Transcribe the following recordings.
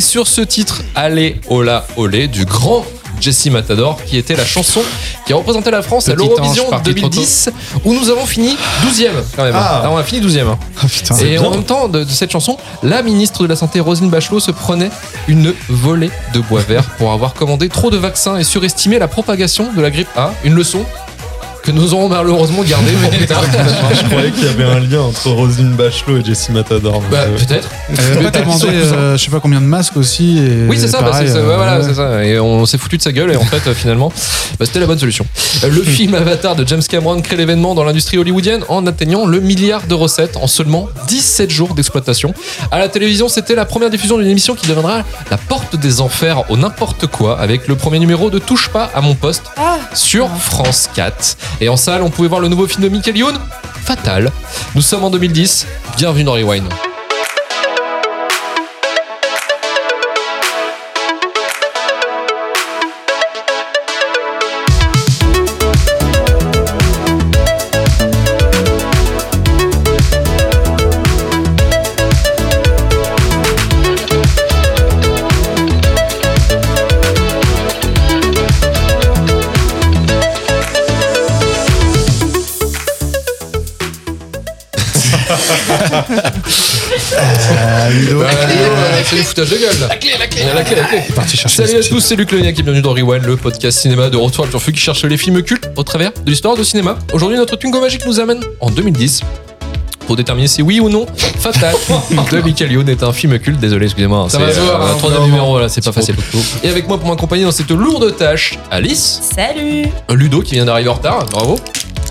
C'est sur ce titre Allez Ola Olé du grand Jesse Matador qui était la chanson qui a représenté la France à l'Eurovision ange parti trop 2010 où nous avons fini 12e quand même. Ah. Là, on a fini 12e. hein. Ah putain. Et en même temps de, de cette chanson, la ministre de la Santé Roselyne Bachelot se prenait une volée de bois vert pour avoir commandé trop de vaccins et surestimé la propagation de la grippe A. Une leçon que nous aurons malheureusement gardée pour plus tard. Je croyais qu'il y avait un lien entre Roselyne Bachelot et Jessie Matador. Bah, Euh, peut-être. Elle pas demandé, euh, je sais pas combien de masques aussi. Et Oui, c'est ça, bah, pareil, euh, ouais, voilà, ouais. c'est ça. Et on s'est foutu de sa gueule, et en fait, finalement, bah, c'était la bonne solution. Le film Avatar de James Cameron crée l'événement dans l'industrie hollywoodienne en atteignant le milliard de recettes en seulement 17 jours d'exploitation. À la télévision, c'était la première diffusion d'une émission qui deviendra la porte des enfers au n'importe quoi, avec le premier numéro de Touche pas à mon poste sur France 4. Et en salle, on pouvait voir le nouveau film de Michael Youn, Fatal. Nous sommes en 2010. Bienvenue dans Rewind. Ludo. Bah, euh, c'est du foutage de gueule. La clé, la clé, la clé, la clé. parti chercher Salut à tous, c'est Luc Legnac et bienvenue dans Rewind, le podcast cinéma de retour à le turfu qui cherche les films cultes au travers de l'histoire du cinéma. Aujourd'hui, notre Tungo Magique nous amène en 2010 pour déterminer si oui ou non Fatal de Michael Youn est un film culte. Désolé, excusez-moi. Ça c'est, va se voir, euh, hein, troisième numéro là, c'est pas facile. Et avec moi pour m'accompagner dans cette lourde tâche, Alice, Salut Ludo qui vient d'arriver en retard, bravo.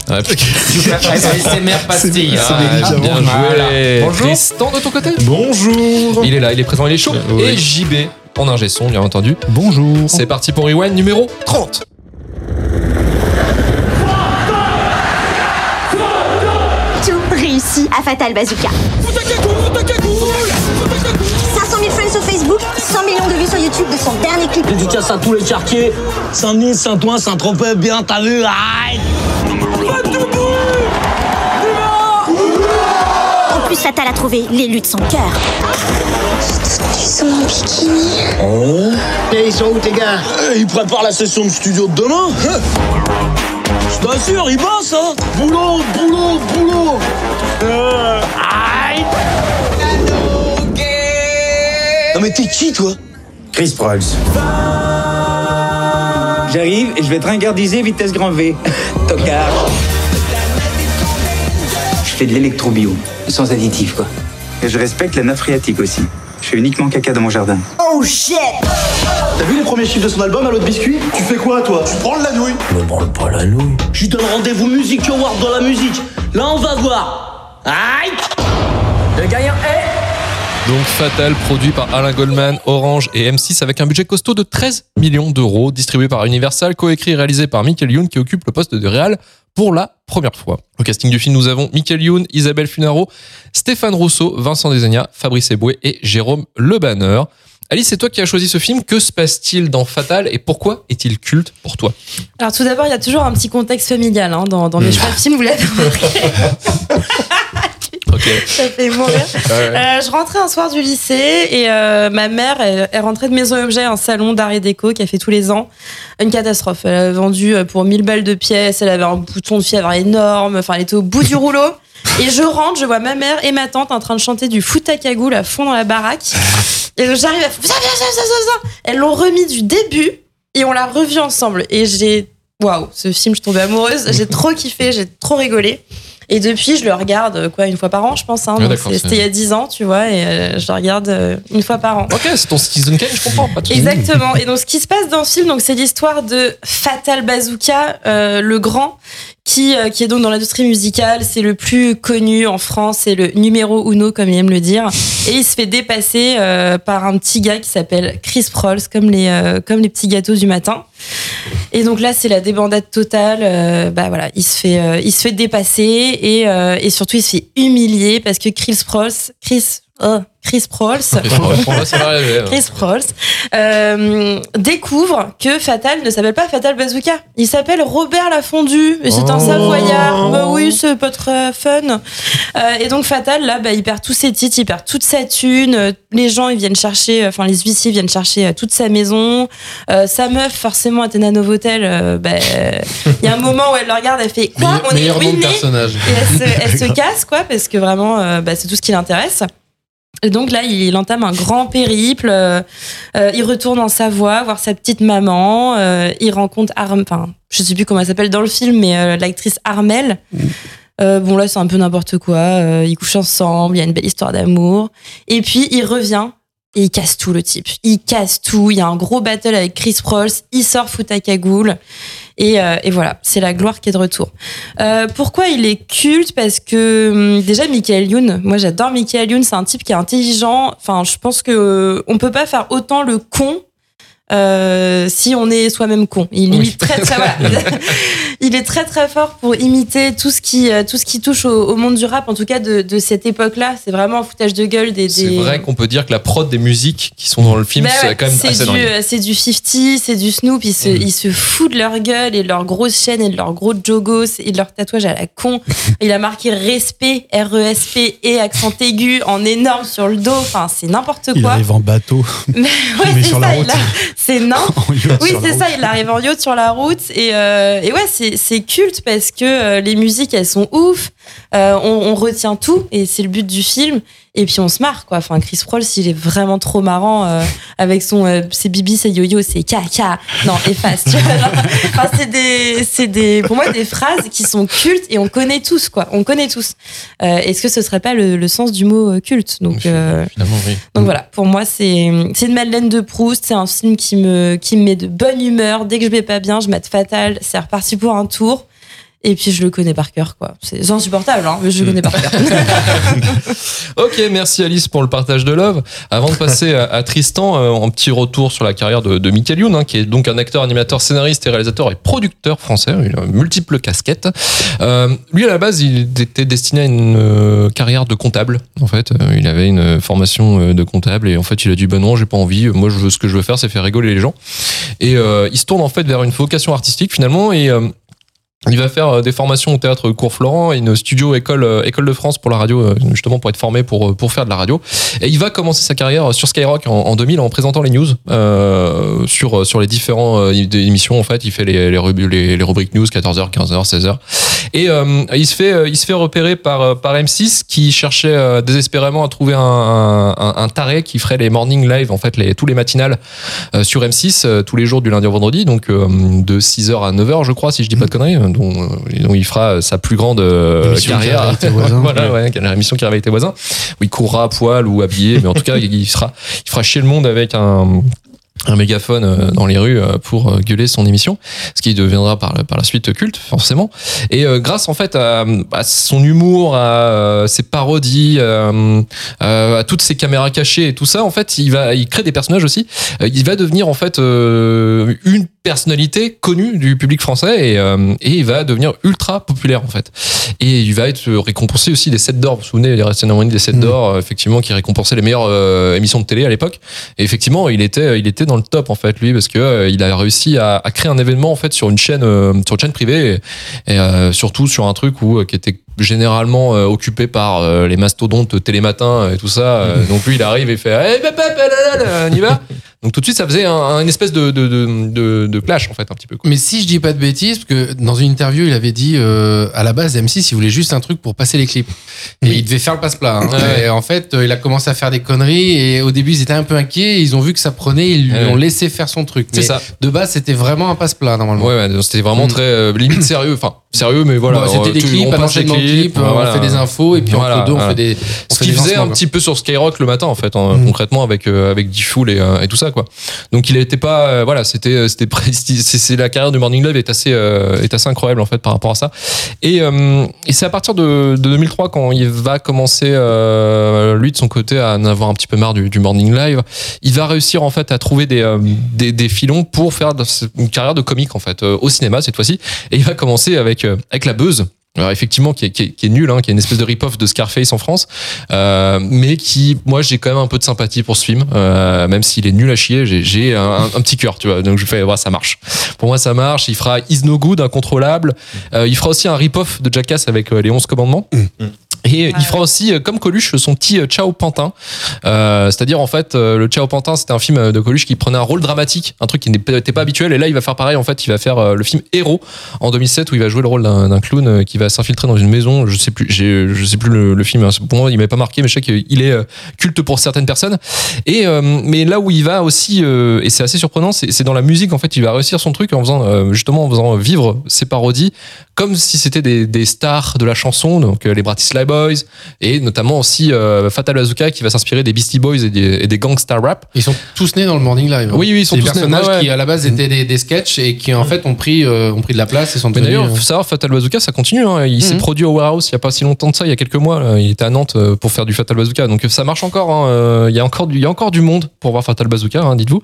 Ouais, C'est mère pastille. ah, bien joué. Bonjour. Tristan de ton côté Bonjour Il est là, il est présent, il est chaud. Oui. Et JB en ingé son, bien entendu. Bonjour. C'est parti pour Rewind numéro 30. Tout réussi à Fatal Bazooka. 500 000 friends sur Facebook, 100 millions de vues sur YouTube de son dernier clip. Dédicace à tous les quartiers. Saint-Denis, Saint-Ouen, Saint-Tropez, bien, t'as vu aïe En plus, Fatal a trouvé l'élu de son cœur. Tu sens mon bikini Et ils sont où tes gars Ils préparent la session de studio de demain. Je t'assure, ils bossent, hein Boulot, boulot, boulot Euh, Aïe Non mais t'es qui, toi Chris Prolls. J'arrive et je vais te ringardiser vitesse grand V. Tocard. Je fais de l'électrobio, sans additif quoi. Et je respecte la nappe phréatique aussi. Je fais uniquement caca dans mon jardin. Oh shit T'as vu les premiers chiffres de son album à l'autre biscuit? Tu fais quoi, toi? Tu prends la nouille Me branle pas la nouille. Je lui donne rendez-vous Music Award dans la musique. Là, on va voir. Aïe Le gagnant est. Donc Fatal, produit par Alain Goldman, Orange et M6 avec un budget costaud de 13 millions d'euros, distribué par Universal, coécrit et réalisé par Michael Youn qui occupe le poste de réal pour la première fois. Au casting du film, nous avons Michael Youn, Isabelle Funaro, Stéphane Rousseau, Vincent Desagna, Fabrice Eboué et Jérôme Le Banner. Alice, c'est toi qui as choisi ce film. Que se passe-t-il dans Fatal et pourquoi est-il culte pour toi? Alors tout d'abord, il y a toujours un petit contexte familial hein, dans, dans mes choix de films, vous l'avez remarqué, Ça fait mourir. Euh, je rentrais un soir du lycée et euh, ma mère elle, elle rentrait de Maison Objet, un salon d'art et déco a fait tous les ans. Une catastrophe. Elle a vendu euh, pour 1000 balles de pièces, elle avait un bouton de fièvre énorme, enfin elle était au bout du rouleau. Et je rentre, je vois ma mère et ma tante en train de chanter du foot à cagoule à fond dans la baraque. Et j'arrive à... Viens, viens, viens, viens, viens, viens. Elles l'ont remis du début et on l'a revu ensemble. Et j'ai... Waouh, ce film, je suis tombée amoureuse. J'ai trop kiffé, j'ai trop rigolé. Et depuis, je le regarde euh, quoi une fois par an, je pense. Hein, Ah, C'était il y a 10 ans, tu vois, et euh, je le regarde euh, une fois par an. Ok, c'est ton Citizen Kane, je comprends. Pas. Exactement. Et donc, ce qui se passe dans ce film, donc, c'est l'histoire de Fatal Bazooka, euh, le grand, qui, euh, qui est donc dans l'industrie musicale. C'est le plus connu en France. C'est le numéro uno, comme il aime le dire. Et il se fait dépasser euh, par un petit gars qui s'appelle Chris Prolls, comme les, euh, comme les petits gâteaux du matin. Et donc là, c'est la débandade totale. Bah voilà, il se fait, il se fait dépasser et, et surtout, il se fait humilier parce que Chris Prolls, Chris, oh, Chris Prolls. Chris Prolls euh, découvre que Fatal ne s'appelle pas Fatal Bazooka. Il s'appelle Robert Lafondu et c'est un Oh. Savoyard. Bah oui, c'est pas très fun. Euh, et donc Fatal, là, bah, il perd tous ses titres, il perd toute sa thune. Euh, Les gens, ils viennent chercher, enfin les huissiers viennent chercher toute sa maison. Euh, sa meuf, forcément, Athéna Novotel, euh, bah, il y a un moment où elle le regarde, elle fait quoi On est ruiné? et elle se, elle se casse, quoi, parce que vraiment, euh, bah, c'est tout ce qui l'intéresse. Et donc là, il entame un grand périple. euh, euh, il retourne en Savoie voir sa petite maman. euh, il rencontre Arm, enfin, je sais plus comment elle s'appelle dans le film, mais euh, l'actrice Armel. Euh, bon là, c'est un peu n'importe quoi. euh, ils couchent ensemble. Il y a une belle histoire d'amour. Et puis il revient. Et il casse tout le type. Il casse tout. Il y a un gros battle avec Chris Prolls. Il sort fout à cagoule. Et, euh, et voilà, c'est la gloire qui est de retour. Euh, pourquoi il est culte? Parce que hum, déjà Michael Youn, moi j'adore Michael Youn, c'est un type qui est intelligent. Enfin, je pense que euh, on peut pas faire autant le con. Euh, si on est soi-même con, il imite très très voilà. il est très très fort pour imiter tout ce qui euh, tout ce qui touche au, au monde du rap en tout cas de, de cette époque-là. C'est vraiment un foutage de gueule des. C'est des- vrai qu'on peut dire que la prod des musiques qui sont dans le film, bah ouais, c'est quand même c'est assez du, dingue. euh, c'est du 50, c'est du Snoop. Ils se, ils se foutent de leur gueule et de leurs grosses chaînes et de leurs gros jogos et de leurs tatouages à la con. Il a marqué respect, R-E-S-P et accent aigu en énorme sur le dos. Enfin, c'est n'importe Il quoi. arrive en bateau. Mais ouais, Mais c'est sur la ça. route. C'est nain. Oui, c'est ça. Il arrive en yacht sur la route et, euh, et ouais, c'est c'est culte parce que euh, les musiques elles sont ouf. Euh, on, on retient tout et c'est le but du film. Et puis on se marre quoi. Enfin, Chris Prolls, il est vraiment trop marrant euh, avec son euh, ses bibi, ses yo-yo, ses caca. Non, efface. Tu vois. Enfin, c'est des c'est des pour moi des phrases qui sont cultes et on connaît tous quoi. On connaît tous. Euh, Est-ce que ce serait pas le, le sens du mot culte? Donc Finalement, oui. donc voilà, pour moi, c'est c'est une Madeleine de Proust. C'est un film qui me, qui me met de bonne humeur. Dès que je vais pas bien, je mate Fatal. C'est reparti pour un tour. Et puis je le connais par cœur, quoi. C'est insupportable, hein, mais je le connais par cœur. Ok, merci Alice pour le partage de love. Avant de passer à, Tristan, euh, un petit retour sur la carrière de, de Michael Youn, hein, qui est donc un acteur, animateur, scénariste et réalisateur et producteur français. Il a multiples casquettes. Euh, lui, à la base, il était destiné à une euh, carrière de comptable. En fait, Euh, il avait une formation euh, de comptable et en fait, il a dit ben non, j'ai pas envie. Moi, je ce que je veux faire, c'est faire rigoler les gens. Et il se tourne en fait vers une vocation artistique finalement et il va faire euh, des formations au théâtre Cours Florent, une studio école euh, école de France pour la radio, euh, justement pour être formé pour pour faire de la radio. Et il va commencer sa carrière sur Skyrock en, en 2000 en présentant les news euh, sur sur les différents des émissions. En fait, il fait les les, rubriques news 14h, 15h, 16h. Et euh, il se fait il se fait repérer par par M6 qui cherchait désespérément à trouver un, un, un- taré qui ferait les morning live en fait les tous les matinales sur M6 euh, tous les jours du lundi au vendredi donc de 6h à 9h je crois si je dis pas de conneries dont, euh, dont il fera euh, sa plus grande euh, qui carrière voisins. voilà ouais, l'émission qui réveille tes voisins où il courra à poil ou habillé mais en tout cas il sera il fera chier le monde avec un un mégaphone euh, dans les rues euh, pour euh, gueuler son émission, ce qui deviendra par, la suite culte forcément. Et grâce en fait à, à son humour, à ses parodies, euh, à toutes ses caméras cachées et tout ça, en fait, il va, il crée des personnages aussi. Il va devenir en fait une personnalité connue du public français et, et il va devenir ultra populaire en fait. Et il va être récompensé aussi des 7 d'or. Vous vous souvenez, a cérémonie des 7 d'or, euh, effectivement, qui récompensait les meilleures euh, émissions de télé à l'époque. Et effectivement, il était, il était dans le top en fait, lui, parce que euh, il a réussi à, à créer un événement en fait sur une chaîne, euh, sur une chaîne privée et, et, euh, surtout sur un truc où euh, qui était généralement euh, occupé par euh, les mastodontes télématin et tout ça. Euh, donc lui, il arrive et fait, eh, papa, on y va. Donc tout de suite, ça faisait un, espèce de, de, de, clash en fait un petit peu. Quoi. Mais si je dis pas de bêtises, parce que dans une interview, il avait dit euh, à la base, M6, il voulait juste un truc pour passer les clips. Et il devait faire le passe-plat. hein. Ouais. Et en fait, euh, il a commencé à faire des conneries. Et au début, ils étaient un peu inquiets. et Ils ont vu que ça prenait. Ils lui Ouais. ont laissé faire son truc. C'est Mais ça. De base, c'était vraiment un passe-plat normalement. Ouais, ouais, c'était vraiment Mm. très euh, limite sérieux. Enfin, sérieux, mais voilà. Bon, c'était des clips, on enchaînement de clips, on voilà. fait des infos, et puis Voilà, entre deux, on voilà. fait des. on Ce qu'il faisait un quoi. petit peu sur Skyrock le matin en fait, hein, Mm. concrètement avec euh, avec Diffoul et, et tout ça Donc il était pas euh, voilà, c'était c'était presti- c'est la carrière du Morning Live est assez euh, est assez incroyable en fait par rapport à ça. Et euh, c'est à partir de, de 2003 quand il va commencer euh, lui de son côté à en avoir un petit peu marre du, Morning Live, il va réussir en fait à trouver des euh, des, des filons pour faire une carrière de comique en fait euh, au cinéma cette fois-ci. Et il va commencer avec euh, avec la buzz alors effectivement qui est, qui est, qui est nul hein, qui est une espèce de rip-off de Scarface en France euh, mais qui moi j'ai quand même un peu de sympathie pour ce film euh, même s'il est nul à chier j'ai- j'ai un, un petit cœur tu vois. Donc je fais ouais, ça marche. Pour moi ça marche. Il fera Is No Good incontrôlable. Euh, il fera aussi un rip-off de Jackass avec euh, les 11 commandements et il fera aussi, euh, comme Coluche, son petit euh, Ciao Pantin. Euh, C'est-à-dire, en fait, le Ciao Pantin, c'était un film de Coluche qui prenait un rôle dramatique, un truc qui n'était pas habituel. Et là, il va faire pareil. En fait, il va faire le film Héros en 2007 où il va jouer le rôle d'un clown qui va s'infiltrer dans une maison. Je sais plus, je sais plus le, le film. hein. Pour moi, il m'avait pas marqué, mais je sais qu'il est culte pour certaines personnes. Et euh, mais là où il va aussi, euh, et c'est assez surprenant, c'est dans la musique. En fait, il va réussir son truc en faisant justement en faisant vivre ses parodies comme si c'était des, des stars de la chanson, donc les Bratislava Boys, et notamment aussi euh, Fatal Bazooka qui va s'inspirer des Beastie Boys et des, et des gangsta rap. Ils sont tous nés dans le Morning Live. hein. Oui, oui, ils sont tous des personnages ouais. qui à la base étaient des, des sketchs et qui en fait ont pris, euh, ont pris de la place et sont Mais devenus. d'ailleurs, euh, faut savoir, Fatal Bazooka, ça continue. hein. Il s'est Mhm. produit au Warehouse il y a pas si longtemps de ça, il y a quelques mois. là. Il était à Nantes pour faire du Fatal Bazooka. Donc ça marche encore. hein. Il y a encore du, il y a encore du monde pour voir Fatal Bazooka, hein, dites-vous.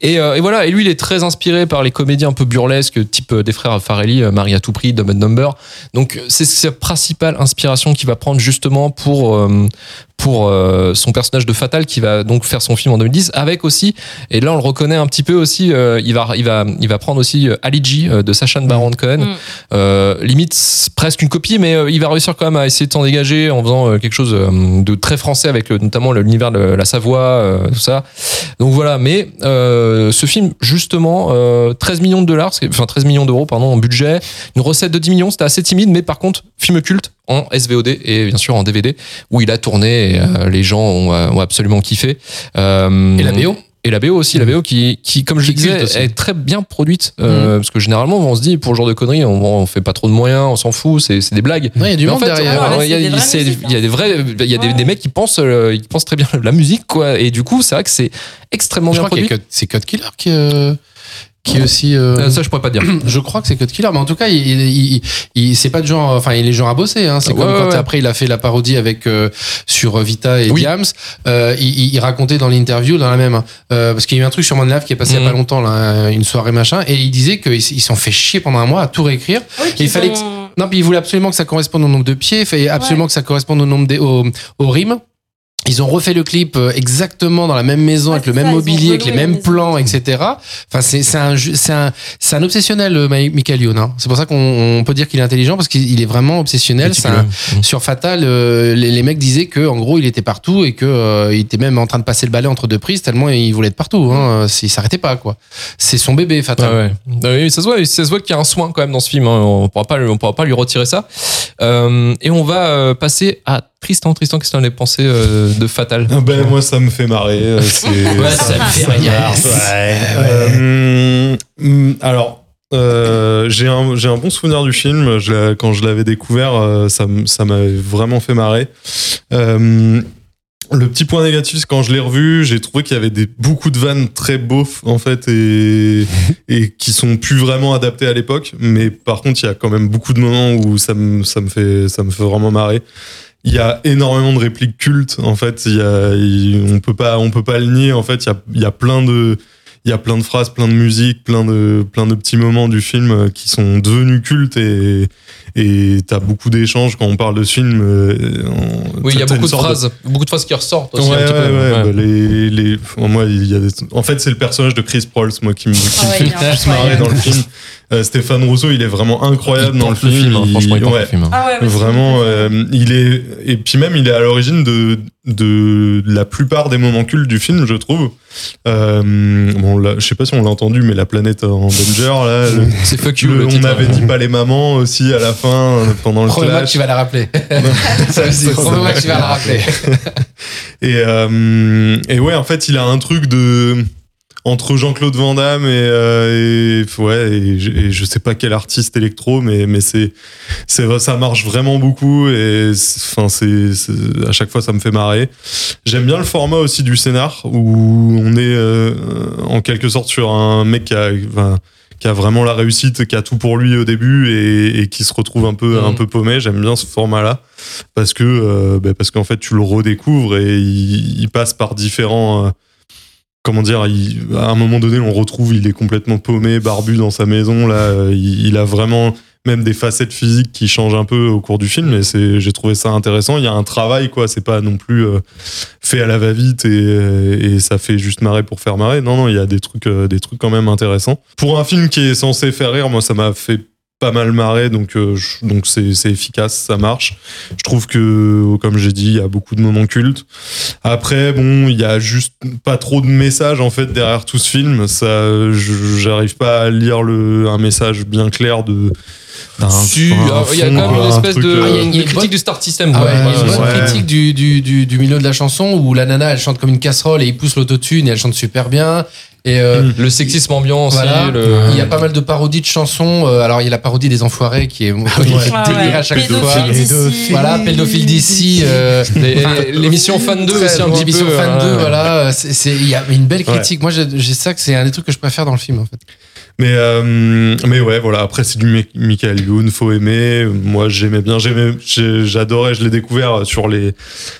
Et, euh, et voilà. Et lui, il est très inspiré par les comédies un peu burlesques, type des frères Farelli, Marie à tout prix, Dumb and Number. Donc c'est sa principale inspiration qu'il va prendre justement pour euh, pour euh, son personnage de Fatal qui va donc faire son film en 2010 avec aussi et là on le reconnaît un petit peu aussi euh, il va il va il va prendre aussi euh, Ali G euh, de Sacha Baron Cohen Mm. euh, limite presque une copie mais il va réussir quand même à essayer de s'en dégager en faisant quelque chose de très français avec euh, notamment le- l'univers de la Savoie euh, tout ça donc voilà mais euh, ce film justement euh, 13 millions de dollars enfin 13 millions d'euros pardon en budget une recette de 10 millions c'était assez timide mais par contre film culte en SVOD et bien sûr en DVD où il a tourné et euh, les gens ont, euh, ont absolument kiffé Euh, Et la BO et la BO aussi, la BO qui, qui comme je disais, aussi. est très bien produite. euh, Parce que généralement, on se dit, pour ce genre de conneries, on, on fait pas trop de moyens, on s'en fout, c'est c'est des blagues. Ouais, il y a du Mais en monde fait, derrière. il y a- c'est des y a vrais, il y a des, Ouais. des mecs qui pensent, euh, qui pensent très bien la musique, quoi. Et du coup, c'est vrai que c'est extrêmement Je bien crois qu'il y a produit. C'est Cut Killer qui, euh, qui est aussi. euh, Euh, Ça, je pourrais pas te dire. Je crois que c'est Cut Killer, mais en tout cas, il, il, il- il- c'est pas de genre, enfin, il est genre à bosser. Hein. C'est Ouais, comme ouais, quand ouais. après il a fait la parodie avec euh, sur Vita et Oui. Diams. Euh, il, racontait dans l'interview dans la même, hein, euh, parce qu'il y a eu un truc sur Mon Live qui est passé il y Mhm. a pas longtemps, là, une soirée machin, et il disait qu'ils ils s'en fait chier pendant un mois à tout réécrire. Oui, il fallait que- Non, puis il voulait absolument que ça corresponde au nombre de pieds, il fallait absolument que ça corresponde au nombre des, au, au rimes. Ils ont refait le clip euh, exactement dans la même maison, Ouais, avec le même mobilier, avec les mêmes plans, etc. Enfin, c'est c'est un, un, c'est un obsessionnel, euh, Mi- Michael Youn. hein. C'est pour ça qu'on on peut dire qu'il est intelligent parce qu'il il est vraiment obsessionnel. C'est un- sur Fatal, euh, les, les mecs disaient que en gros, il était partout et que euh, il était même en train de passer le balai entre deux prises tellement il voulait être partout. Hein. Il s'arrêtait pas, quoi. C'est son bébé, Fatal. Ouais, ouais. Oui, ça se voit, ça se voit qu'il y a un soin quand même dans ce film. hein. On pourra pas, on pourra pas lui retirer ça. Euh, et on va euh, passer à Tristan. Tristan, qu'est-ce que tu en as pensé euh, de Fatal Ah ben, moi, ça me fait marrer. euh, c'est- Ouais, ça me fait rire. Euh, hum, alors, euh, j'ai un, j'ai un bon souvenir du film. Je quand je l'avais découvert, euh, ça ça m'avait vraiment fait marrer. Euh, le petit point négatif, c'est quand je l'ai revu, j'ai trouvé qu'il y avait des, beaucoup de vannes très beaufs, en fait, et, et qui sont plus vraiment adaptées à l'époque. Mais par contre, il y a quand même beaucoup de moments où ça me, ça me, fait, ça me fait vraiment marrer. Il y a énormément de répliques cultes, en fait. Il y a, il- on peut pas, on peut pas le nier. En fait, il y a, il y a plein de, il y a plein de phrases, plein de musique, plein de, plein de petits moments du film euh, qui sont devenus cultes et, et t'as beaucoup d'échanges quand on parle de ce film. euh, Oui, il y a beaucoup de phrases, beaucoup de phrases qui ressortent aussi Ouais, un petit ouais, peu. ouais, Ouais. bah, les, les, moi, il y a des- en fait, c'est le personnage de Chris Prolls, moi, qui me, qui Ah me ouais, fait le plus marrer dans le film. Euh, Stéphane Rousseau, il est vraiment incroyable Il dans le porte film. hein. Il- franchement, il ouais. le film. hein. Ah ouais, ouais, c'est- Vraiment, euh, il est et puis même il est à l'origine de de la plupart des moments cultes du film, je trouve. Euh, bon, là, je sais pas si on l'a entendu, mais la planète en danger, là, C'est fuck you. le- le on avait dit pas les mamans aussi à la fin euh, pendant le que clash. tu vas la rappeler. Ça aussi, tu vas la rappeler. Et, euh, et ouais, en fait, il a un truc de entre Jean-Claude Van Damme et, euh, et ouais, et, je- et je sais pas quel artiste électro, mais mais c'est c'est ça marche vraiment beaucoup et enfin c'est à chaque fois ça me fait marrer. J'aime bien le format aussi du scénar où on est euh, en quelque sorte sur un mec qui a enfin, qui a vraiment la réussite, qui a tout pour lui au début et, et qui se retrouve un peu Mhm. un peu paumé. J'aime bien ce format-là parce que euh, bah, parce qu'en fait tu le redécouvres et il, il passe par différents euh, comment dire à un moment donné on retrouve il est complètement paumé barbu dans sa maison là il, a vraiment même des facettes physiques qui changent un peu au cours du film et c'est j'ai trouvé ça intéressant. Il y a un travail quoi c'est pas non plus euh, fait à la va-vite et, et ça fait juste marrer pour faire marrer. Non non il y a des trucs euh, des trucs quand même intéressants. Pour un film qui est censé faire rire moi ça m'a fait pas mal marrer donc euh, je- donc c'est c'est efficace ça marche je trouve que comme j'ai dit il y a beaucoup de moments cultes après bon il y a juste pas trop de messages en fait derrière tout ce film ça je- j'arrive pas à lire le un message bien clair de Si, alors, il y a quand même une un espèce de, euh, Ah, il y a une- de il y a une critique bonne- du star system. Ah ouais, il y a une Ouais, bonne ouais. critique du, du, du, du milieu de la chanson où la nana elle chante comme une casserole et il pousse l'autotune et elle chante super bien. Et euh, Le sexisme ambiant aussi. voilà, le- il y a pas mal de parodies de chansons. Euh, alors il y a la parodie des enfoirés qui est, qui est Ah délire ouais. à chaque Pédophile fois. d'ici. Voilà, pédophile d'ici. euh, Les- L'émission Fan 2 aussi un petit peu. Fan 2, euh, voilà. c'est- c'est- Il y a une belle critique. Moi, j'ai j'ai ça que c'est un des trucs que je préfère dans le film, en fait. Mais, euh, mais ouais, voilà. Après, c'est du Mi- Michael Youn, faut aimer. Moi, j'aimais bien. J'aimais, j'ai- j'adorais. Je l'ai découvert sur les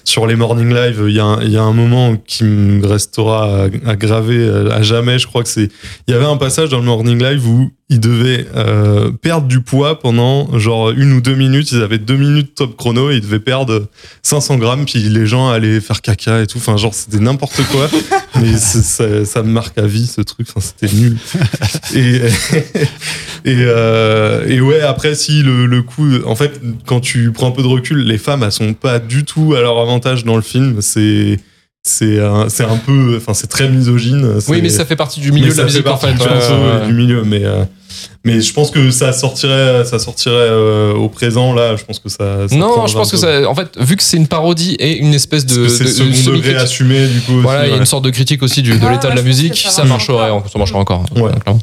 sur les morning live. Il y a un, il y a un moment qui me restera à, à graver à jamais. Je crois que c'est. Il y avait un passage dans le morning live où ils devaient euh, perdre du poids pendant genre une ou deux minutes. Ils avaient deux minutes top chrono. Ils devaient perdre 500 grammes. Puis les gens allaient faire caca et tout. Enfin, genre, c'était n'importe quoi. mais ça, ça me marque à vie ce truc. Enfin, c'était nul. Et, et, euh, et ouais, après, si le, le coup, en fait, quand tu prends un peu de recul, les femmes, elles sont pas du tout à leur avantage dans le film. C'est, c'est un, c'est un peu, enfin, c'est très misogyne. Oui, mais ça fait partie du milieu de la ça fait musique en partie fait. du du milieu, mais. euh, mais je pense que ça sortirait, ça sortirait euh, au présent là. Je pense que ça. ça Non, je pense que ça. En fait, vu que c'est une parodie et une espèce de. Parce que c'est second de degré assumé du coup. Voilà, aussi, il y a une sorte de critique aussi du, de Ah, l'état de la musique. que ça Ça marche marcherait, encore. ça marcherait encore. Ouais. clairement.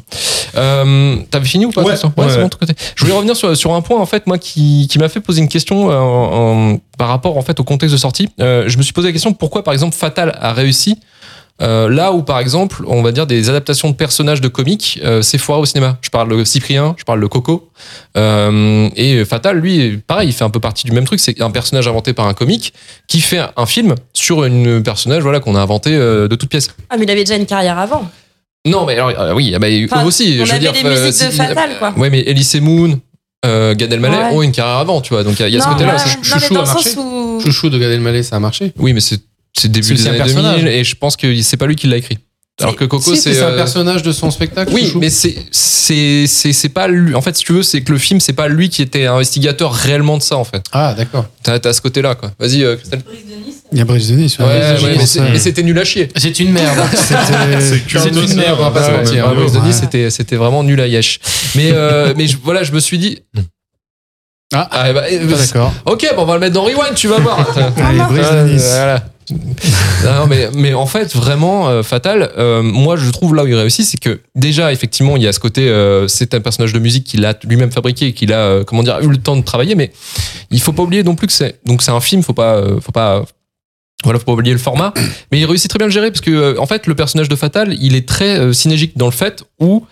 Euh, T'avais fini ou pas Ouais, ouais, bon de ton côté. Je voulais revenir sur, sur un point en fait, moi qui, qui m'a fait poser une question euh, en- par rapport en fait au contexte de sortie. Euh, je me suis posé la question pourquoi par exemple Fatal a réussi euh, là où par exemple on va dire des adaptations de personnages de comics euh, c'est foiré au cinéma. Je parle de Cyprien, je parle de Coco euh, et Fatal lui pareil il fait un peu partie du même truc. C'est un personnage inventé par un comique qui fait un film sur une personnage voilà qu'on a inventé euh, de toutes pièces. Ah, mais il avait déjà une carrière avant. Non, mais alors, euh, oui, ah bah, Enfin, eux aussi. on je veux avait dire, les euh, musiques de Fatal, quoi. Ouais, mais Elise Moon, euh, Gad Elmaleh Ouais. ont une carrière avant, tu vois. Donc il y a, il y a ce côté-là. Non, mais Chouchou dans a le sens marché. où. Chouchou de Gad Elmaleh, ça a marché. Oui, mais c'est c'est début des années personnage. 2000 et je pense que c'est pas lui qui l'a écrit. Alors que Coco, Si, c'est. un euh, personnage de son spectacle. Oui, mais c'est c'est c'est c'est pas lui. En fait, si tu veux, c'est que le film, c'est pas lui qui était investigateur réellement de ça, en fait. Ah, d'accord. T'as as ce côté-là, quoi. Vas-y, euh, Christelle. Il y a Brice Denis. Ouais, ouais, mais c'était nul à chier. C'est une merde. C'est une merde, on va pas se mentir. Ah, ouais. Denis, c'était c'était vraiment nul à yesh. Mais euh, mais voilà, je me suis dit. Ah, bah, euh, Pas d'accord. Ok, bon, on va le mettre dans Rewind, tu vas voir. Allez, Brice Euh, Denis. voilà. Non, mais, mais en fait, vraiment, euh, Fatal, euh, moi je trouve là où il réussit, c'est que déjà, effectivement, il y a ce côté, euh, c'est un personnage de musique qu'il a lui-même fabriqué et qu'il a, comment dire, eu le temps de travailler, mais il faut pas oublier non plus que c'est. Donc c'est un film, faut pas. faut pas voilà, faut pas oublier le format, mais il réussit très bien le gérer parce que euh, en fait le personnage de Fatal, il est très euh, synergique dans le fait où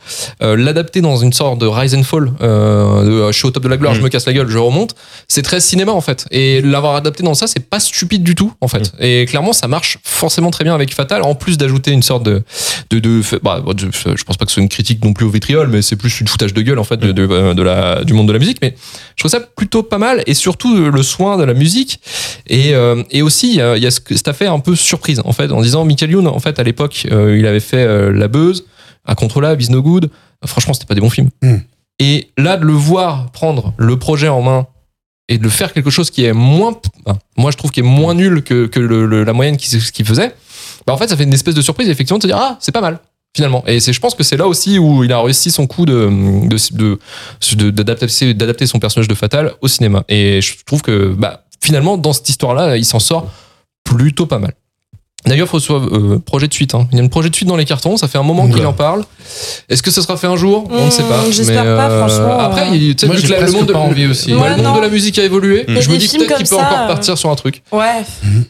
euh, l'adapter dans une sorte de rise and fall, euh, de, euh, je suis au top de la gloire, je me casse la gueule, je remonte, c'est très cinéma en fait. Et l'avoir adapté dans ça, c'est pas stupide du tout en fait. Et clairement, ça marche forcément très bien avec Fatal, en plus d'ajouter une sorte de, de, de, bah, de- je pense pas que ce soit une critique non plus au vitriol, mais c'est plus une foutage de gueule en fait de, de, euh, de la, du monde de la musique. Mais je trouve ça plutôt pas mal et surtout le soin de la musique et, euh, et aussi il y a, il y a ce- cette affaire un peu surprise en fait en disant Michael Youn en fait à l'époque euh, il avait fait euh, La Buzz, Incontrôlable, Is No Good. Euh, Franchement c'était pas des bons films. Mm. Et là de le voir prendre le projet en main et de faire quelque chose qui est moins, enfin, moi je trouve qui est moins nul que, que le- le- la moyenne qu'il faisait, bah en fait ça fait une espèce de surprise effectivement de se dire ah c'est pas mal finalement. Et c'est, je pense que c'est là aussi où il a réussi son coup de, de, de- de- d'adapter, d'adapter son personnage de Fatal au cinéma. Et je trouve que bah, finalement dans cette histoire-là il s'en sort plutôt pas mal. D'ailleurs, faut soit euh, projet de suite. hein. Il y a un projet de suite dans les cartons. Ça fait un moment qu'il en parle. Est-ce que ce sera fait un jour On ne sait pas. Mmh, j'espère pas, euh, franchement, Après, euh. il- tu sais, Moi, vu que le monde, de, pas envie aussi. ouais, Ouais, le monde non. de la musique a évolué. Il Je me dis peut-être qu'il peut ça, encore euh. partir sur un truc. Ouais.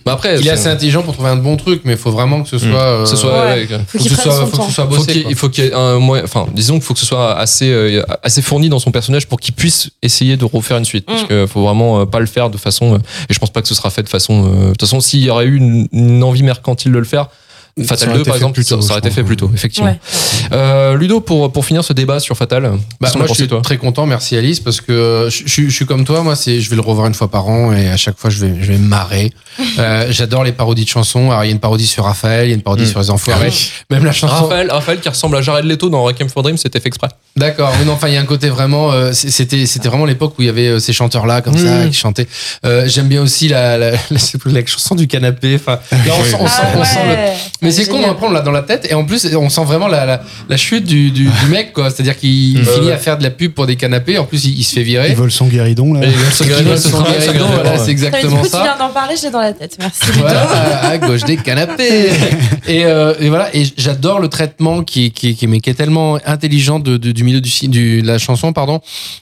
Mais après, Il est assez intelligent pour trouver un bon truc, mais il faut vraiment que ce soit. euh, ce soit, Ouais. ouais, Faut que ce soit, son faut que temps. ce soit faut bossé. qu'il quoi. il faut qu'il y ait un moyen, enfin, disons qu'il faut que ce soit assez, assez fourni dans son personnage pour qu'il puisse essayer de refaire une suite. Parce Mm. qu'il faut vraiment pas le faire de façon, et je pense pas que ce sera fait de façon, de toute façon, s'il y aurait eu une, une envie mercantile de le faire, Fatal aurait 2 été par exemple, plus ça, tôt, ça aurait été fait plus tôt, effectivement. Ouais. Euh, Ludo, pour, pour finir ce débat sur Fatal, Bah, moi, je suis toi très content, merci Alice, parce que euh, je, je- je suis comme toi, moi, c'est, je vais le revoir une fois par an et à chaque fois, je vais, je vais me marrer. Euh, j'adore les parodies de chansons. Alors, il y a une parodie sur Raphaël, il y a une parodie Mm. sur les Enfoirés. Ah Même la chanson. Raphaël, Raphaël qui ressemble à Jared Leto dans Requiem for Dream, c'était fait exprès. D'accord. Oui, non, enfin, il y a un côté vraiment. euh, c'était, c'était vraiment l'époque où il y avait ces chanteurs-là comme ça Mm. qui chantaient. Euh, j'aime bien aussi la, la, la, la chanson du canapé. Enfin, là, on, sent, on sent- Ah on sent le- ouais. Mais c'est con, on l'a dans la tête et en plus on sent vraiment la, la, la chute du, du, du mec quoi. C'est-à-dire qu'il Mm. finit Ouais. à faire de la pub pour des canapés. En plus il, il se fait virer. Il vole son guéridon là. Et il vole son guéridon, voilà, ouais. c'est Ah, exactement coup, tu ça. viens d'en parler, je l'ai dans la tête. Merci. Voilà, à gauche des canapés. et, euh, et voilà, et j'adore le traitement qui, qui, qui, mais qui est tellement intelligent de, de- du milieu du, du, de la chanson, pardon.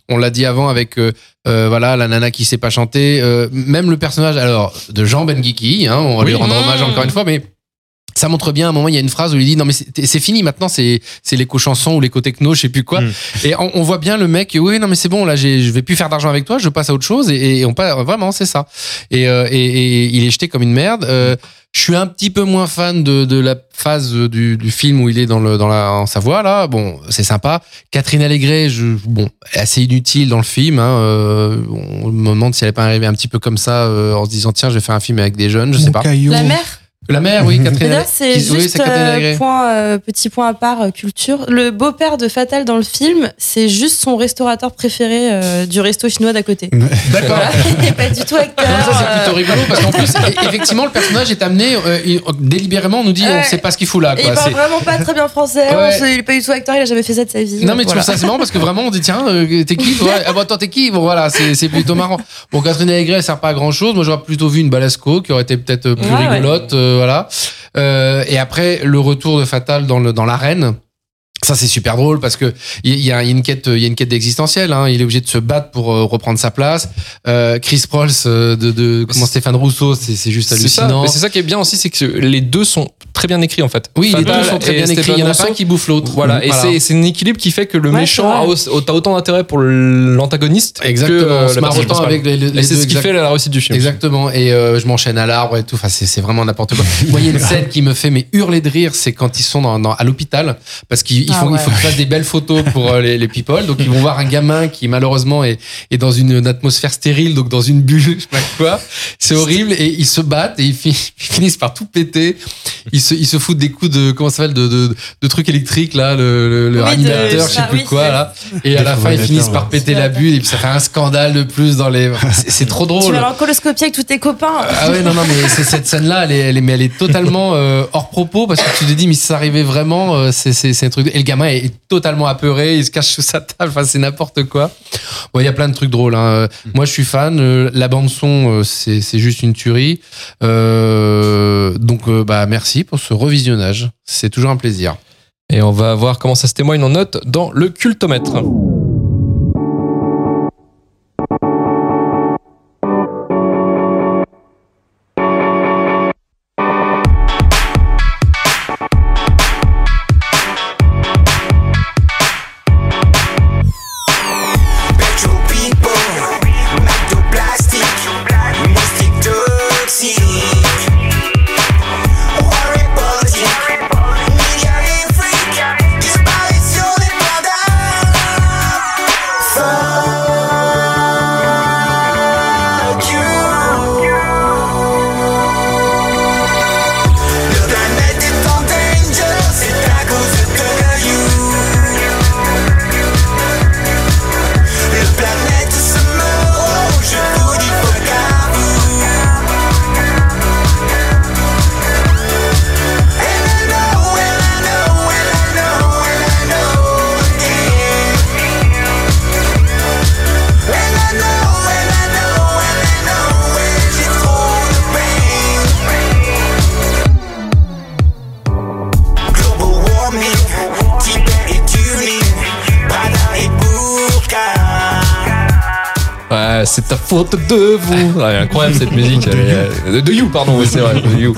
On l'a dit avant avec euh, euh, voilà la nana qui sait pas chanter, euh, même le personnage alors de Jean Benguigui, hein, on va lui rendre hommage encore une fois, mais ça montre bien à un moment il y a une phrase où il dit non mais c'est fini maintenant c'est c'est l'éco chanson ou l'éco techno je sais plus quoi. Mm. et on, on voit bien le mec oui non mais c'est bon là j'ai- je vais plus faire d'argent avec toi je passe à autre chose et, et on passe vraiment c'est ça. Et, euh, et, et il est jeté comme une merde. Euh, je suis un petit peu moins fan de, de la phase du, du film où il est dans le dans la en Savoie là. Bon c'est sympa. Catherine Allégret je, bon assez inutile dans le film hein, euh, on me demande si elle est pas arrivée un petit peu comme ça euh, en se disant tiens je vais faire un film avec des jeunes je sais pas. Caillou. La mère? La mère oui Catherine D'ailleurs, c'est qui- oui, juste c'est Catherine euh, point, euh, petit point à part euh, culture. Le beau-père de Fatal dans le film, c'est juste son restaurateur préféré euh, du resto chinois d'à côté. D'accord. Voilà. Il n'est pas du tout acteur. Ça, c'est plutôt rigolo parce qu'en plus, e- effectivement, le personnage est amené euh, il- délibérément. On nous dit, Ouais. on sait pas ce qu'il fout là. Quoi. il parle C'est- vraiment pas très bien français. Ouais. on il est pas du tout acteur, il a jamais fait ça de sa vie. Non mais tu Voilà. trouves ça c'est marrant parce que vraiment on dit tiens euh, t'es qui toi? Ah bon attends t'es qui? Bon voilà c'est c'est plutôt marrant bon Catherine Allégret elle sert pas à grand chose moi j'aurais plutôt vu une Balasco qui aurait été peut-être plus Ouais, ouais. rigolote euh, voilà. Euh, et après le retour de Fatal dans l'arène ça c'est super drôle parce que il y a une quête il y a une quête existentielle hein. il est obligé de se battre pour euh, reprendre sa place euh, Chris Prols euh, de, de comment Stéphane Rousseau c'est juste hallucinant mais c'est ça qui est bien aussi, c'est que les deux sont très bien écrits en fait. oui les deux sont très bien écrits il y en a pas un qui bouffe l'autre Voilà, et c'est c'est un équilibre qui fait que le Ouais, méchant a, autant d'intérêt pour l'antagoniste que exactement euh, la personne autant avec les, les Et c'est ce qui fait la réussite du film. Exactement. Et euh, je m'enchaîne à l'arbre et tout. Enfin, c'est vraiment n'importe quoi. Y a une scène qui me fait mais hurler de rire, c'est quand ils sont dans, dans- à l'hôpital parce qu'il il Ah faut, ouais. il faut qu'ils fassent des belles photos pour euh, les, les people. Donc, ils vont voir un gamin qui malheureusement est, est dans une, une atmosphère stérile, donc dans une bulle, je sais pas quoi. C'est horrible et ils se battent et ils, fi- ils finissent par tout péter. Ils se, ils se foutent des coups de comment ça s'appelle de, de, de trucs électriques là, le, le, le Oui, de- je sais ça, plus oui, quoi là. Et à la fin, ils finissent par péter la bulle et puis ça fait un scandale de plus dans les. C'est trop Tu drôle. vas aller en coloscopie avec tous tes copains. Ah ouais, non, non, mais c'est- cette scène-là, elle est, elle est, mais elle est totalement euh, hors propos parce que tu te dis, mais si ça arrivait vraiment, euh, c'est, c'est, c'est un truc. Et le gamin est totalement apeuré, il se cache sous sa table, enfin, c'est n'importe quoi. Bon, il y a plein de trucs drôles. Hein. Moi, je suis fan. euh, la bande-son, euh, c'est, juste une tuerie. Euh, donc, bah, merci pour ce revisionnage. C'est toujours un plaisir. Et on va voir comment ça se témoigne en note dans le cultomètre. C'est ta faute de vous. Ouais, incroyable cette musique. Euh, de You, pardon, oui, c'est vrai, de You.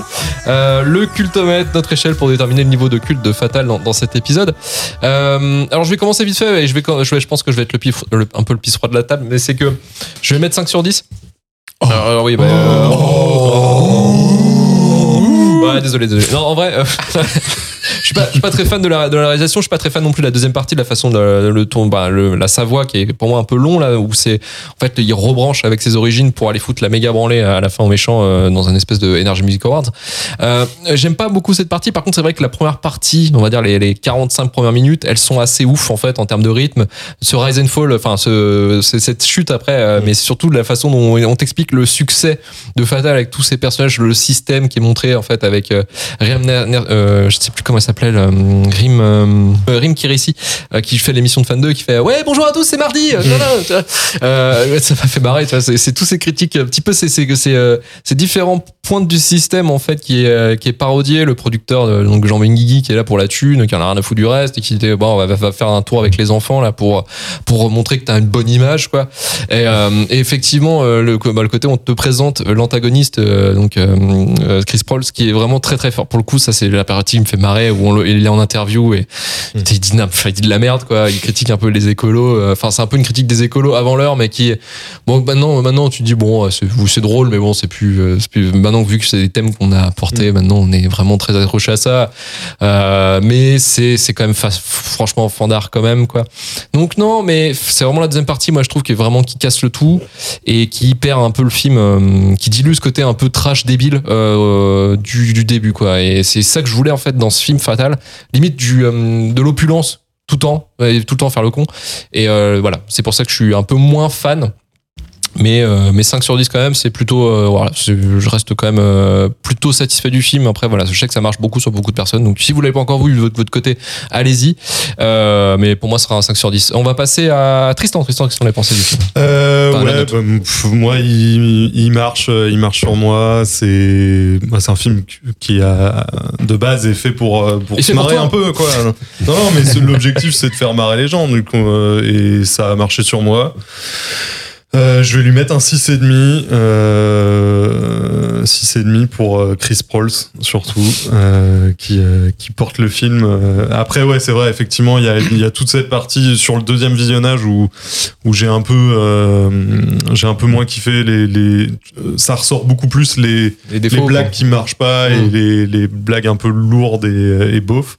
Euh, le cultomètre, notre échelle pour déterminer le niveau de culte de Fatal dans, dans cet épisode. Euh, alors je vais commencer vite fait et je, vais, je, vais- je pense que je vais être le pif- le- un peu le pisse froid de la table, mais c'est que je vais mettre 5 sur 10. Alors, alors oui, bah, euh, Ouais, désolé, désolé. Non, en vrai, suis pas, je suis pas très fan de la, de la réalisation. Je suis pas très fan non plus de la deuxième partie, de la façon de le ton, bah, le- la Savoie qui est pour moi un peu long là, où c'est en fait il rebranche avec ses origines pour aller foutre la méga branlée à la fin au méchant euh, dans un espèce de Energy Music Awards. Euh, J'aime pas beaucoup cette partie. Par contre, c'est vrai que la première partie, on va dire les, les 45 premières minutes, elles sont assez ouf en fait en termes de rythme. Ce rise and fall, enfin ce, cette chute après, euh, mais surtout de la façon dont on t'explique le succès de Fatal avec tous ces personnages, le système qui est montré en fait avec euh, Ner- euh, je sais plus comment elle s'appelait, euh, Rim, euh, euh, Rim euh, qui fait l'émission de Fan 2, qui fait ouais bonjour à tous, c'est mardi. euh, vois. Euh, ça m'a fait marrer. C'est tous ces critiques, un petit peu ces ces ces, ces différents points du système en fait qui est qui est parodié. Le producteur donc Jean Benguigui qui est là pour la thune, qui en a rien à foutre du reste et qui dit bon on va, va faire un tour avec les enfants là pour pour montrer que t'as une bonne image quoi. Et, euh, et effectivement le, bah, le côté on te présente l'antagoniste donc Chris Prols qui est vraiment très très fort pour le coup ça c'est la partie qui me fait marrer où on le- il est en interview et il dit, na- enfin, il dit de la merde quoi. Il critique un peu les écolos euh, enfin c'est un peu une critique des écolos avant l'heure mais qui bon maintenant maintenant tu dis bon c'est drôle mais bon c'est plus, euh, plus maintenant vu que c'est des thèmes qu'on a apportés maintenant on est vraiment très accroché à ça. Euh, mais c'est c'est quand même franchement fandard quand même quoi. Donc non mais c'est vraiment la deuxième partie moi je trouve qui est vraiment qui casse le tout et qui perd un peu le film euh, qui dilue ce côté un peu trash débile euh, du, du début quoi. Et c'est ça que je voulais en fait dans ce film limite du euh, de l'opulence tout le temps et tout le temps faire le con. Et euh, voilà. C'est pour ça que je suis un peu moins fan mais, euh, mais 5 sur 10 quand même, c'est plutôt. euh, voilà, je reste quand même euh, plutôt satisfait du film. Après, voilà, je sais que ça marche beaucoup sur beaucoup de personnes. Donc, si vous l'avez pas encore vu de votre, côté, allez-y. Mais pour moi, ce sera un 5 sur 10. On va passer à Tristan. Tristan, qu'est-ce qu'on a pensé du film? Euh, Enfin, ouais, bah, pff, moi, il, il marche, il marche sur moi. C'est, c'est un film qui a de base est fait pour pour se pour marrer un peu, quoi. Non, non, mais l'objectif, c'est de faire marrer les gens, du coup, et ça a marché sur moi. Euh, je vais lui mettre un 6,5 euh, 6,5 pour euh, Chris Prols surtout euh, qui, euh, qui porte le film après ouais c'est vrai effectivement il y a, il y a toute cette partie sur le deuxième visionnage où, où j'ai un peu euh, j'ai un peu moins kiffé les, les ça ressort beaucoup plus les, Les défauts, blagues quoi. qui marchent pas et Mm. les, les blagues un peu lourdes et, et beaufs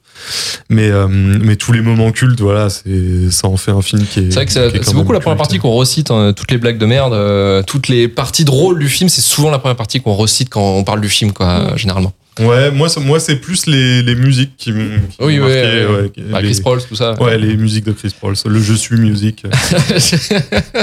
mais euh, mais tous les moments cultes voilà c'est ça en fait un film qui est C'est vrai que c'est beaucoup la première partie qu'on recite, hein, toutes les blagues de merde, euh, toutes les parties drôles du film, c'est souvent la première partie qu'on recite quand on parle du film, quoi, généralement. Ouais, moi, c'est- moi c'est plus les, les musiques qui m'ont Oui, ouais, marqué, ouais. ouais, Bah, les- Chris Prols, tout ça. Ouais, les musiques de Chris Prols. Le Je suis musique.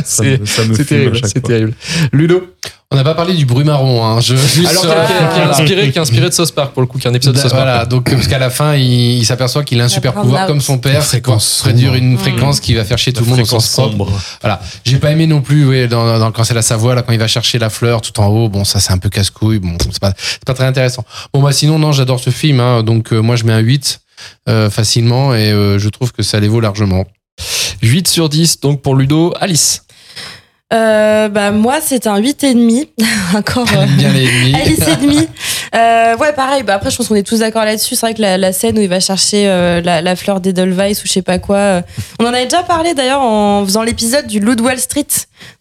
c'est terrible, c'est terrible. Ludo? On n'a pas parlé du bruit marron. Hein. Je, juste Alors, sur- qui, est inspiré, qui est inspiré de South Park, pour le coup, qui est un épisode de South Park. Voilà, donc euh, parce qu'à la fin, il, il s'aperçoit qu'il a un super pouvoir comme son père, c'est quoi fréquence réduire une fréquence qui va faire chier tout le monde au fréquence sens propre. Voilà, j'ai pas aimé non plus, oui, dans, dans- quand c'est la Savoie, là, quand il va chercher la fleur tout en haut, bon, ça c'est un peu casse-couille, bon, c'est pas, c'est pas très intéressant. Bon, bah sinon, non, j'adore ce film, hein, donc euh, moi je mets un 8 euh, facilement et euh, je trouve que ça les vaut largement. 8 sur 10, donc pour Ludo, Alice. Euh, bah, moi, c'est un 8,5. Encore. Aime bien les et demi. Euh, ouais, pareil. Bah après, je pense qu'on est tous d'accord là-dessus. C'est vrai que la, la scène où il va chercher euh, la, la fleur d'Edelweiss ou je sais pas quoi. euh, on en avait déjà parlé d'ailleurs en faisant l'épisode du Loup de Wall Street.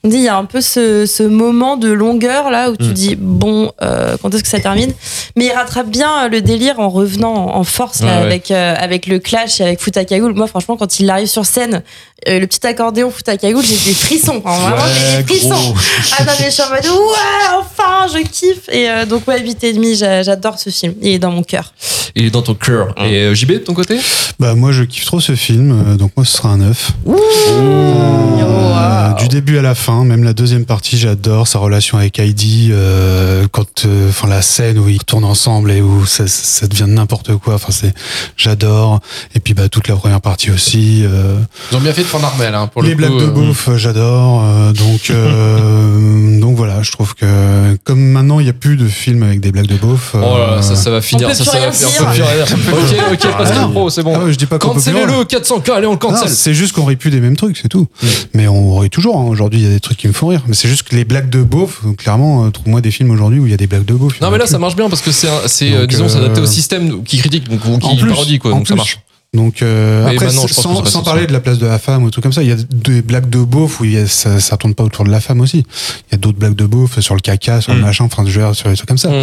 On dit il y a un peu ce, ce moment de longueur là où tu Mm. dis bon, euh, quand est-ce que ça termine? Mais il rattrape bien euh, le délire en revenant en force là, Ouais, ouais. avec euh, avec le clash et avec Futakagoul. Moi, franchement, quand il arrive sur scène, euh, le petit accordéon Futakagoul, j'ai des frissons. Enfin, vraiment, j'ai des frissons. Ah non, mais je suis en mode ouais, enfin, je kiffe. Et euh, donc, ouais, 8,5, j'a- j'adore ce film. Il est dans mon cœur. Il est dans ton cœur. Et euh, JB, de ton côté? Bah moi je kiffe trop ce film, donc moi ce sera un 9. Euh, du début à la fin, même la deuxième partie, j'adore sa relation avec Heidi, euh, quand, euh, enfin la scène où ils tournent ensemble et où ça, ça devient n'importe quoi. Enfin c'est, j'adore. Et puis bah toute la première partie aussi. euh, Ils ont bien fait de prendre Armel, hein, pour les le blagues coup. de euh, beauf, euh, j'adore. euh, donc euh, donc voilà, je trouve que comme maintenant il n'y a plus de films avec des blagues de beauf. Oh là là, ça, ça va finir. ça, ça va finir. Ok, ok, Pascal Pro, c'est bon. ah ouais, je dis pas qu'on peut plus Cancellez-le, rien. 400K, allez, on le Non, cancel. c'est juste qu'on rit plus des mêmes trucs, c'est tout. Mm. Mais on rit toujours toujours. hein. Aujourd'hui, il y a des trucs qui me font rire. Mais c'est juste que les blagues de beauf, euh, clairement, euh, trouve-moi des films aujourd'hui où il y a des blagues de beauf. Non mais là ça marche bien parce que c'est euh, Donc, disons c'est adapté au euh, système qui critique donc, ou En qui plus, parodie quoi en donc ça plus. marche. Donc euh, après, sans, sans parler de la place de la femme ou tout comme ça, il y a des blagues de beauf où il y a- ça, ça tourne pas autour de la femme aussi. Il y a d'autres blagues de beauf sur le caca, sur le Mm. machin, enfin je veux sur les trucs comme ça. Mmh.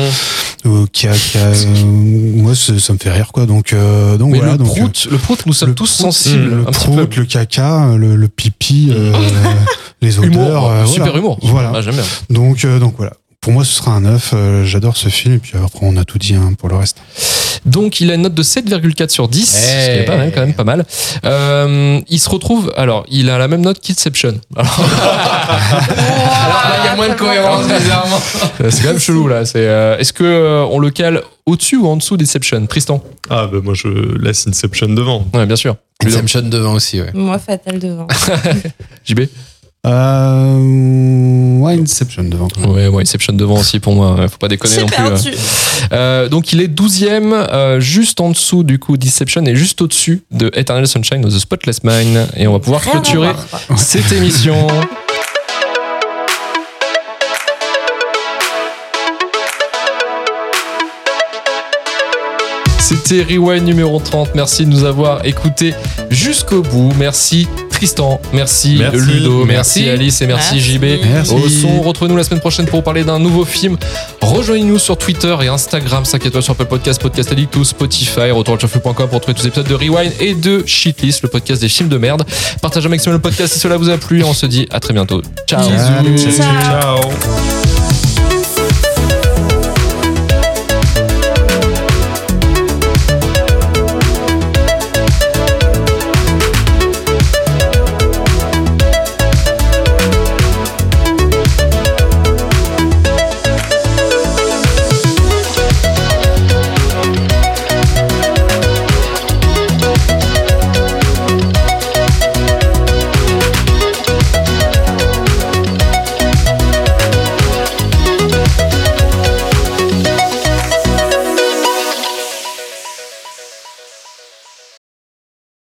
Euh, qui a, qui a, euh, moi ça, ça me fait rire quoi. Donc euh, donc Mais voilà. le donc, prout, le prout, nous sommes tous prout, sensibles le prout, le caca, le, le pipi, euh, les odeurs, Humour, euh, super voilà. humour. Voilà. Ah, bien. Donc euh, donc voilà. Pour moi, ce sera un 9. euh, J'adore ce film. Et puis après, on a tout dit hein, pour le reste. Donc il a une note de 7,4 sur 10, ce qui est pas mal, quand même pas mal. Euh, il se retrouve, alors il a la même note qu'Inception. Alors, Alors là, il y a moins de cohérence, bizarrement. c'est quand même chelou là. C'est, euh, est-ce que euh, on le cale au-dessus ou en dessous d'Inception, Tristan? Ah, bah moi je laisse Inception devant. Ouais, bien sûr. Inception devant aussi, ouais. Moi, Fatal devant. JB Euh, ouais, Inception devant. Ouais, ouais, Inception devant aussi pour moi. Faut pas déconner non plus. perdu. Euh, donc il est 12e, euh, juste en dessous du coup d'Inception et juste au-dessus de Eternal Sunshine of the Spotless Mind. Et on va pouvoir Rien clôturer cette émission. C'était Rewind numéro 30. Merci de nous avoir écoutés jusqu'au bout. Merci Tristan, merci, Merci. Ludo, merci, Merci. Alice et merci, Merci. JB. Merci. Au son, retrouvez-nous la semaine prochaine pour parler d'un nouveau film. Rejoignez-nous sur Twitter et Instagram, 5 étoiles sur Apple Podcast, Podcast Addict ou Spotify, retournesurfeu.com pour retrouver tous les épisodes de Rewind et de Shitlist, le podcast des films de merde. Partagez un maximum le podcast si cela vous a plu et on se dit à très bientôt. Ciao. Salut. Ciao. Ciao.